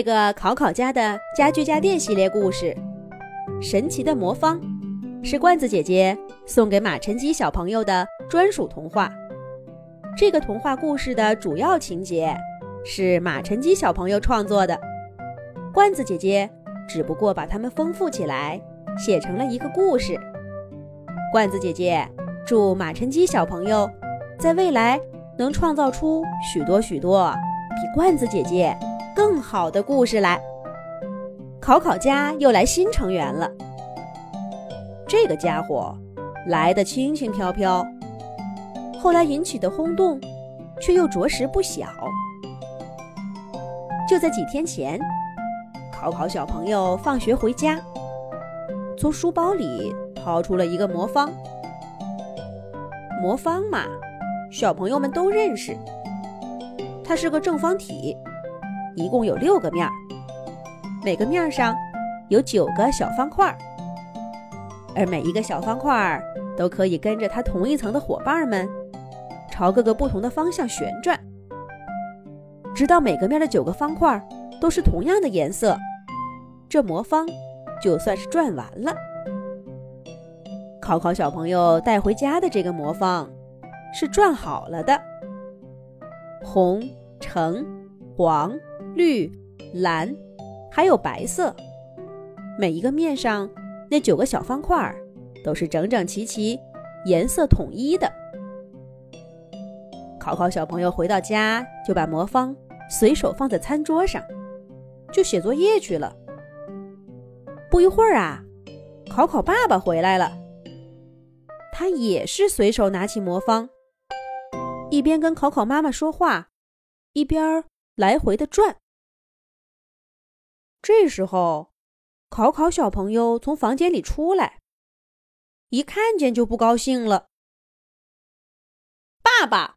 这个考考家的家具家电系列故事《神奇的魔方》是罐子姐姐送给马晨基小朋友的专属童话。这个童话故事的主要情节是马晨基小朋友创作的，罐子姐姐只不过把它们丰富起来，写成了一个故事。罐子姐姐祝马晨基小朋友在未来能创造出许多许多比罐子姐姐。更好的故事来，考考家又来新成员了。这个家伙来的轻轻飘飘，后来引起的轰动却又着实不小。就在几天前，考考小朋友放学回家，从书包里掏出了一个魔方。魔方嘛，小朋友们都认识，它是个正方体。一共有六个面儿，每个面上有九个小方块儿，而每一个小方块儿都可以跟着它同一层的伙伴们朝各个不同的方向旋转，直到每个面的九个方块都是同样的颜色，这魔方就算是转完了。考考小朋友带回家的这个魔方是转好了的，红、橙、黄。绿、蓝，还有白色，每一个面上那九个小方块都是整整齐齐、颜色统一的。考考小朋友回到家就把魔方随手放在餐桌上，就写作业去了。不一会儿啊，考考爸爸回来了，他也是随手拿起魔方，一边跟考考妈妈说话，一边。来回的转。这时候，考考小朋友从房间里出来，一看见就不高兴了。爸爸，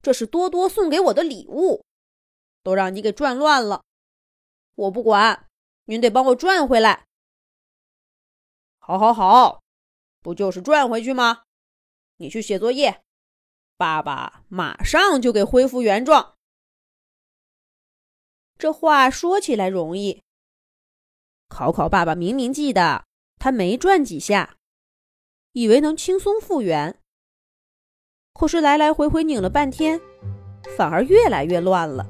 这是多多送给我的礼物，都让你给转乱了。我不管，您得帮我转回来。好，好，好，不就是转回去吗？你去写作业，爸爸马上就给恢复原状。这话说起来容易。考考爸爸明明记得他没转几下，以为能轻松复原，可是来来回回拧了半天，反而越来越乱了。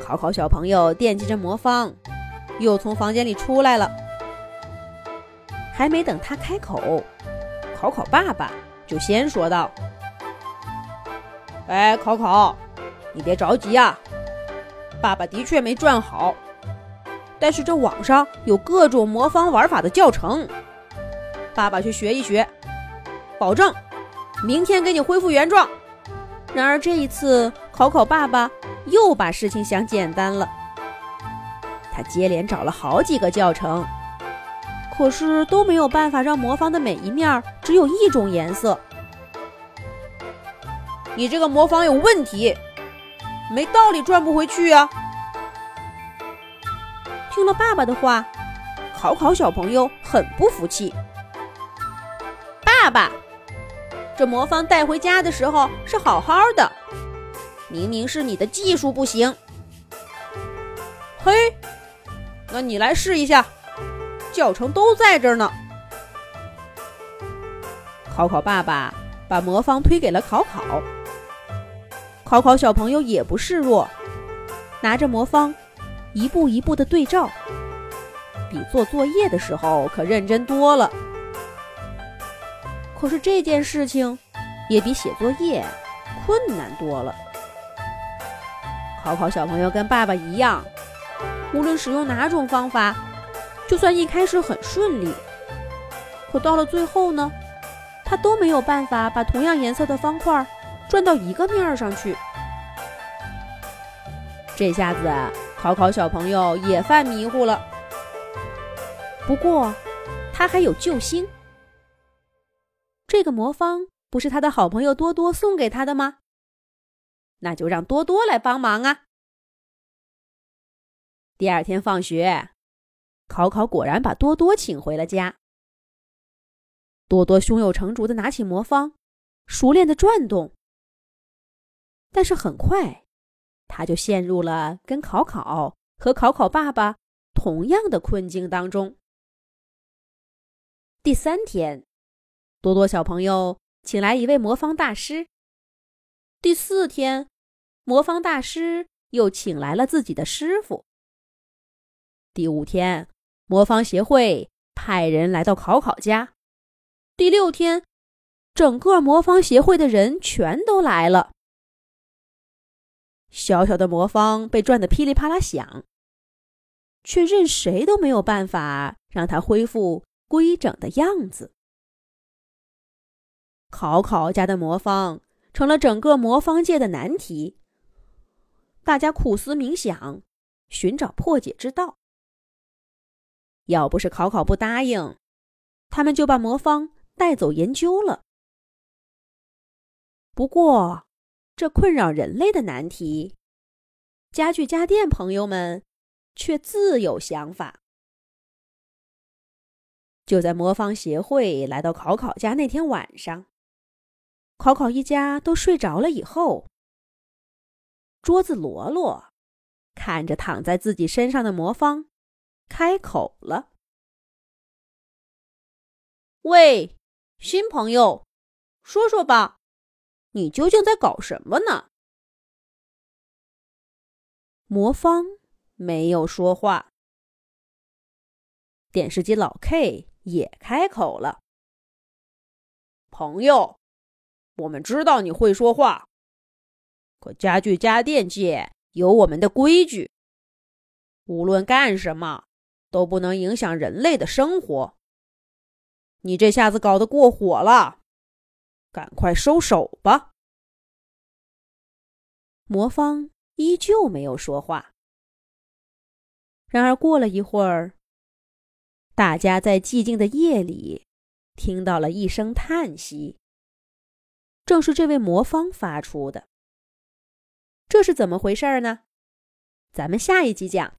考考小朋友惦记着魔方，又从房间里出来了。还没等他开口，考考爸爸就先说道：“哎，考考，你别着急啊。”爸爸的确没转好，但是这网上有各种魔方玩法的教程，爸爸去学一学，保证明天给你恢复原状。然而这一次，考考爸爸又把事情想简单了，他接连找了好几个教程，可是都没有办法让魔方的每一面只有一种颜色。你这个魔方有问题。没道理转不回去呀！听了爸爸的话，考考小朋友很不服气。爸爸，这魔方带回家的时候是好好的，明明是你的技术不行。嘿，那你来试一下，教程都在这儿呢。考考爸爸把魔方推给了考考。考考小朋友也不示弱，拿着魔方，一步一步的对照，比做作业的时候可认真多了。可是这件事情，也比写作业困难多了。考考小朋友跟爸爸一样，无论使用哪种方法，就算一开始很顺利，可到了最后呢，他都没有办法把同样颜色的方块。转到一个面上去，这下子考考小朋友也犯迷糊了。不过，他还有救星。这个魔方不是他的好朋友多多送给他的吗？那就让多多来帮忙啊！第二天放学，考考果然把多多请回了家。多多胸有成竹的拿起魔方，熟练的转动。但是很快，他就陷入了跟考考和考考爸爸同样的困境当中。第三天，多多小朋友请来一位魔方大师。第四天，魔方大师又请来了自己的师傅。第五天，魔方协会派人来到考考家。第六天，整个魔方协会的人全都来了。小小的魔方被转得噼里啪啦响，却任谁都没有办法让它恢复规整的样子。考考家的魔方成了整个魔方界的难题，大家苦思冥想，寻找破解之道。要不是考考不答应，他们就把魔方带走研究了。不过，这困扰人类的难题，家具家电朋友们却自有想法。就在魔方协会来到考考家那天晚上，考考一家都睡着了以后，桌子罗罗看着躺在自己身上的魔方。开口了：“喂，新朋友，说说吧，你究竟在搞什么呢？”魔方没有说话。电视机老 K 也开口了：“朋友，我们知道你会说话，可家具家电界有我们的规矩，无论干什么。”都不能影响人类的生活。你这下子搞得过火了，赶快收手吧。魔方依旧没有说话。然而过了一会儿，大家在寂静的夜里听到了一声叹息，正是这位魔方发出的。这是怎么回事呢？咱们下一集讲。